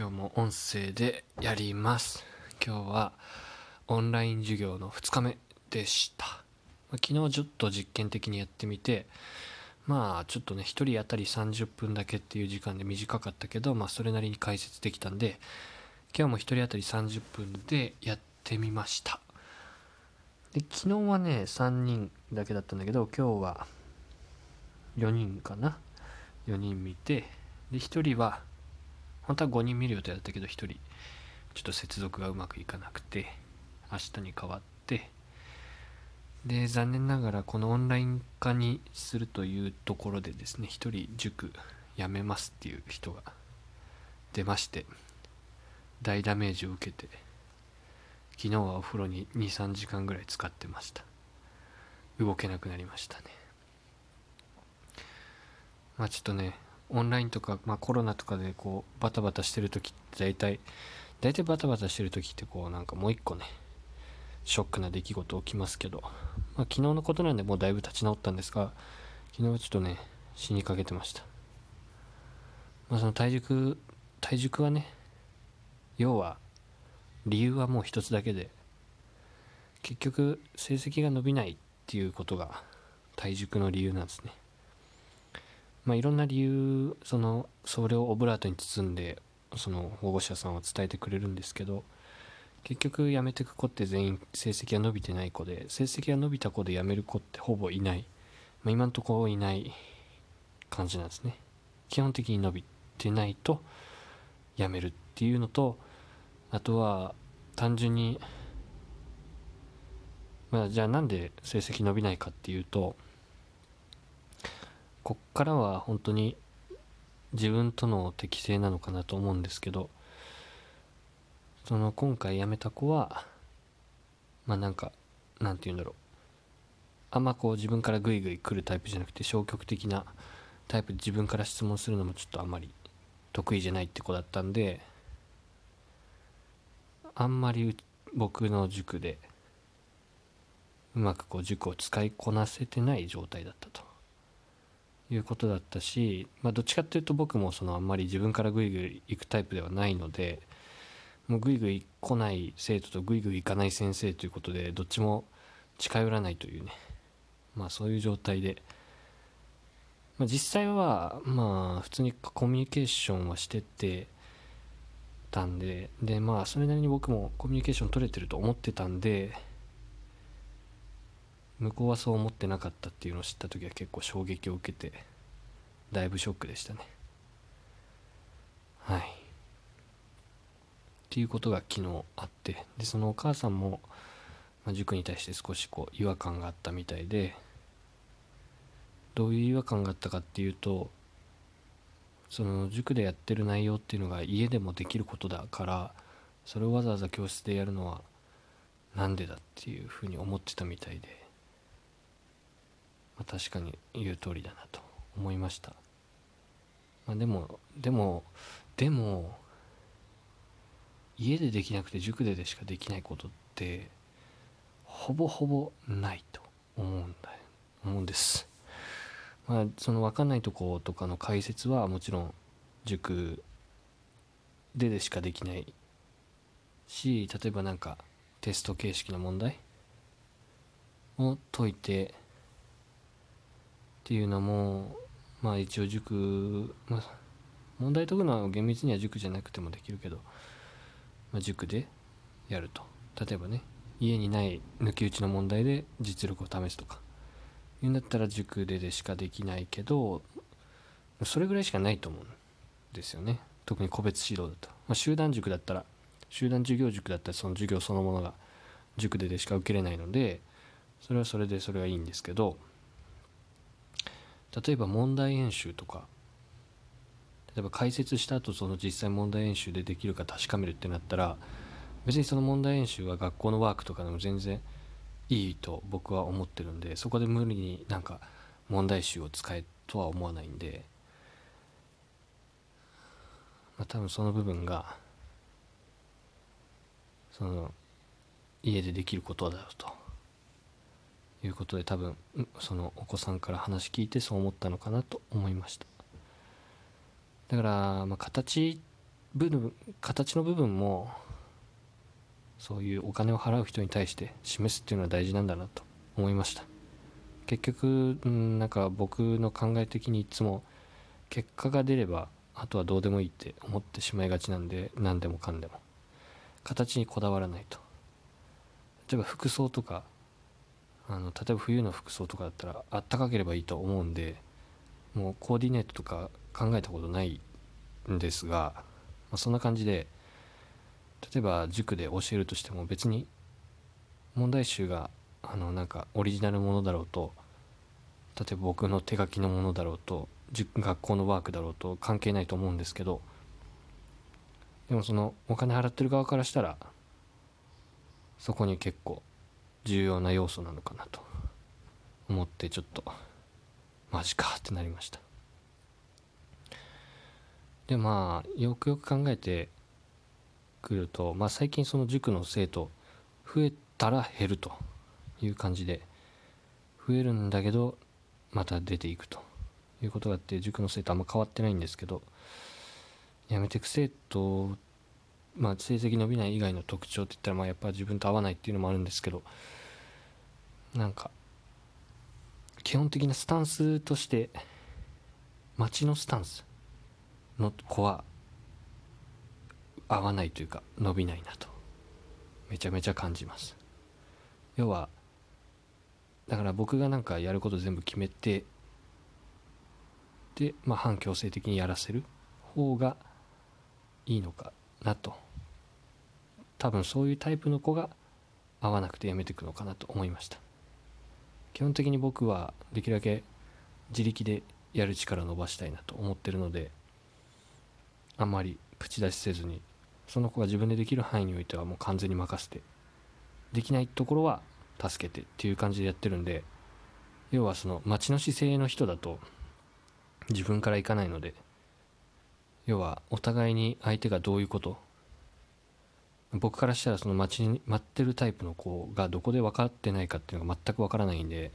今日も音声でやります。今日はオンライン授業の2日目でした。昨日ちょっと実験的にやってみてまあちょっとね1人当たり30分だけっていう時間で短かったけどまあそれなりに解説できたんで今日も1人当たり30分でやってみました。で昨日はね3人だけだったんだけど今日は4人かな？4人見てで1人は本当は5人見る予定だったけど1人。ちょっと接続がうまくいかなくて。明日に変わって。で残念ながらこのオンライン化にするというところでですね。1人塾辞めますっていう人が出まして。大ダメージを受けて。昨日はお風呂に23時間ぐらい使ってました。動けなくなりましたね。まあちょっとねオンラインとか、まあ、コロナとかでこうバタバタしてる時って大体大体バタバタしてる時ってこうなんかもう一個ねショックな出来事起きますけど、まあ、昨日のことなんでもうだいぶ立ち直ったんですが昨日はちょっとね死にかけてました。まあその体熟体熟はね要は理由はもう一つだけで結局成績が伸びないっていうことが体熟の理由なんですね。まあ、いろんな理由そのそれをオブラートに包んでその保護者さんは伝えてくれるんですけど結局辞めてく子って全員成績が伸びてない子で成績が伸びた子で辞める子ってほぼいない、まあ、今んとこいない感じなんですね。基本的に伸びてないと辞めるっていうのとあとは単純にまあじゃあなんで成績伸びないかっていうとこっからは本当に自分との適性なのかなと思うんですけどその今回辞めた子はまあなんかなんて言うんだろう。あんまこう自分からグイグイ来るタイプじゃなくて消極的なタイプで自分から質問するのもちょっとあんまり得意じゃないって子だったんであんまり僕の塾でうまくこう塾を使いこなせてない状態だったと。いうことだったし、まあ、どっちかっていうと僕もそのあんまり自分からグイグイ行くタイプではないのでもうグイグイ来ない生徒とグイグイ行かない先生ということでどっちも近寄らないというねまあそういう状態で、まあ、実際はまあ普通にコミュニケーションはしててたんででまあそれなりに僕もコミュニケーション取れてると思ってたんで向こうはそう思ってなかったっていうのを知った時は結構衝撃を受けてだいぶショックでしたね。はい。っていうことが昨日あってでそのお母さんも、まあ、塾に対して少しこう違和感があったみたいでどういう違和感があったかっていうとその塾でやってる内容っていうのが家でもできることだからそれをわざわざ教室でやるのはなんでだっていうふうに思ってたみたいで。まあ、確かに言う通りだなと思いました、まあ、でもでもでも家でできなくて塾ででしかできないことってほぼほぼないと思うんだ思うんです。まあその分かんないとことかの解説はもちろん塾ででしかできないし例えば何かテスト形式の問題を解いてっていうのもまあ一応塾、まあ、問題解くのは厳密には塾じゃなくてもできるけど、まあ、塾でやると。例えばね家にない抜き打ちの問題で実力を試すとか。いうんだったら塾ででしかできないけどそれぐらいしかないと思うんですよね。特に個別指導だと、まあ、集団塾だったら集団授業塾だったらその授業そのものが塾ででしか受けれないのでそれはそれでそれはいいんですけど例えば問題演習とか例えば解説した後その実際問題演習でできるか確かめるってなったら別にその問題演習は学校のワークとかでも全然いいと僕は思ってるんでそこで無理になんか問題集を使えとは思わないんで、まあ、多分その部分がその家でできることだろうと。いうことで多分そのお子さんから話聞いてそう思ったのかなと思いました。だから、まあ、形部分形の部分もそういうお金を払う人に対して示すっていうのは大事なんだなと思いました。結局なんか僕の考え的にいつも結果が出ればあとはどうでもいいって思ってしまいがちなんで何でもかんでも。形にこだわらないと。例えば服装とかあの例えば冬の服装とかだったらあったかければいいと思うんでもうコーディネートとか考えたことないんですが、まあ、そんな感じで例えば塾で教えるとしても別に問題集があのなんかオリジナルものだろうと例えば僕の手書きのものだろうと学校のワークだろうと関係ないと思うんですけどでもそのお金払ってる側からしたらそこに結構重要な要素なのかなと思ってちょっとマジかってなりました。でまあよくよく考えてくると、まあ、最近その塾の生徒増えたら減るという感じで増えるんだけどまた出ていくということがあって塾の生徒あんま変わってないんですけど辞めてく生徒まあ成績伸びない以外の特徴って言ったらまあやっぱ自分と合わないっていうのもあるんですけどなんか基本的なスタンスとして街のスタンスの子は合わないというか伸びないなとめちゃめちゃ感じます。要はだから僕がなんかやること全部決めてでまあ反強制的にやらせる方がいいのかなと。多分そういうタイプの子が合わなくてやめていくのかなと思いました。基本的に僕はできるだけ自力でやる力を伸ばしたいなと思ってるのであんまり口出しせずにその子が自分でできる範囲においてはもう完全に任せてできないところは助けてっていう感じでやってるんで要はその町の姿勢の人だと自分から行かないので要はお互いに相手がどういうこと僕からしたらその待ちに待ってるタイプの子がどこで分かってないかっていうのが全く分からないんで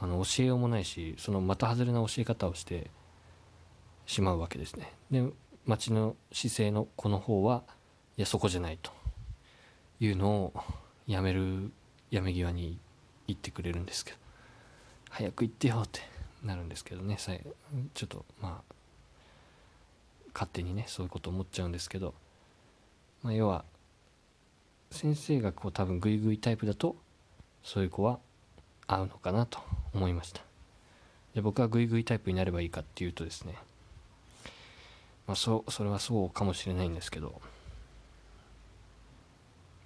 あの教えようもないしそのまた外れな教え方をしてしまうわけですね。で町の姿勢の子の方はいやそこじゃないというのをやめるやめ際に言ってくれるんですけど早く行ってよってなるんですけどねちょっとまあ勝手にねそういうこと思っちゃうんですけどまあ、要は先生がこう多分グイグイタイプだとそういう子は合うのかなと思いました。で僕はグイグイタイプになればいいかっていうとですねまあそそれはそうかもしれないんですけど、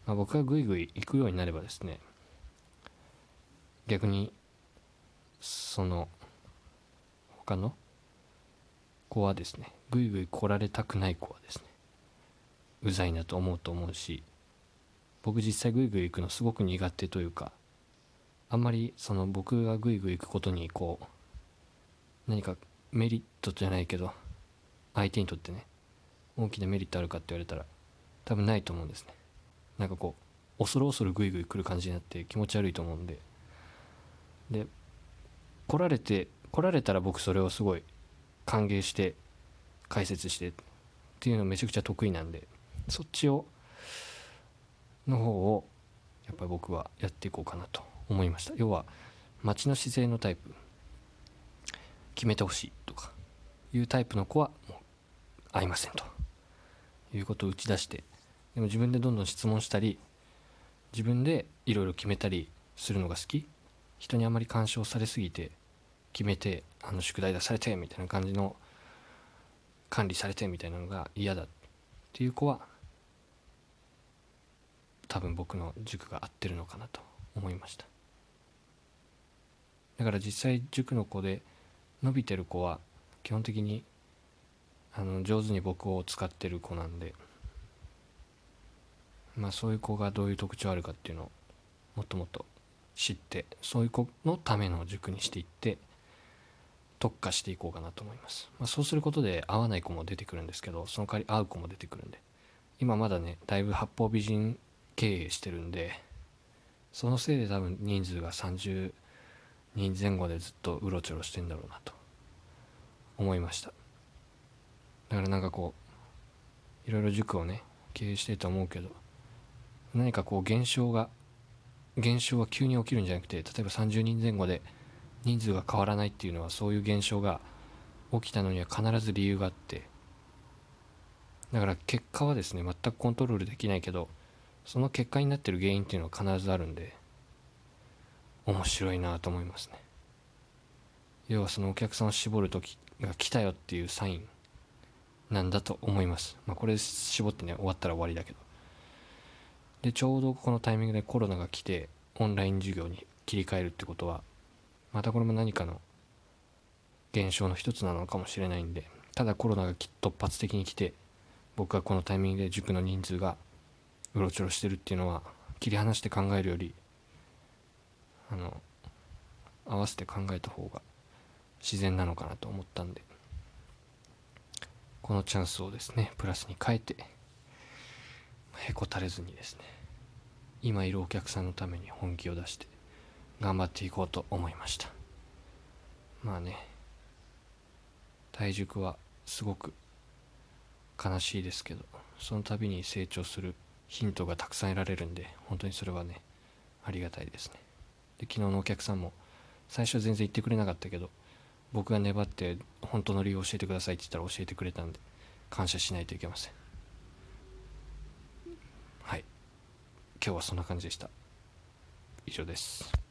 まあ、僕がグイグイ行くようになればですね逆にその他の子はですねグイグイ来られたくない子はですねうざいなと思うと思うし僕実際グイグイ行くのすごく苦手というかあんまりその僕がグイグイ行くことにこう何かメリットじゃないけど相手にとってね大きなメリットあるかって言われたら多分ないと思うんですね。なんかこう恐る恐るグイグイ来る感じになって気持ち悪いと思うんで。で来られて来られたら僕それをすごい歓迎して解説してっていうのめちゃくちゃ得意なんで。そっちをの方をやっぱり僕はやっていこうかなと思いました。要は街の姿勢のタイプ決めてほしいとかいうタイプの子はもう合いませんということを打ち出してでも自分でどんどん質問したり自分でいろいろ決めたりするのが好き。人にあまり干渉されすぎて決めてあの宿題出されてみたいな感じの管理されてみたいなのが嫌だっていう子は多分僕の塾が合ってるのかなと思いました。だから実際塾の子で伸びてる子は基本的にあの上手に僕を使ってる子なんでまあそういう子がどういう特徴あるかっていうのをもっともっと知ってそういう子のための塾にしていって特化していこうかなと思います、まあ、そうすることで合わない子も出てくるんですけどその代わり合う子も出てくるんで今まだねだいぶ八方美人経営してるんでそのせいで多分人数が30人前後でずっとうろちょろしてんだろうなと思いました。だからなんかこういろいろ塾をね経営してると思うけど何かこう現象が現象は急に起きるんじゃなくて例えば30人前後で人数が変わらないっていうのはそういう現象が起きたのには必ず理由があってだから結果はですね全くコントロールできないけどその結果になってる原因っていうのは必ずあるんで面白いなと思いますね。要はそのお客さんを絞る時が来たよっていうサインなんだと思います。まあこれ絞ってね終わったら終わりだけど。でちょうどこのタイミングでコロナが来てオンライン授業に切り替えるってことはまたこれも何かの現象の一つなのかもしれないんでただコロナが突発的に来て僕はこのタイミングで塾の人数がうろちょろしてるっていうのは切り離して考えるよりあの合わせて考えた方が自然なのかなと思ったんでこのチャンスをですねプラスに変えてへこたれずにですね今いるお客さんのために本気を出して頑張っていこうと思いました。まあね体塾はすごく悲しいですけどその度に成長するヒントがたくさん得られるんで本当にそれはねありがたいですね。で昨日のお客さんも最初は全然言ってくれなかったけど僕が粘って本当の理由を教えてくださいって言ったら教えてくれたんで感謝しないといけません。はい。今日はそんな感じでした。以上です。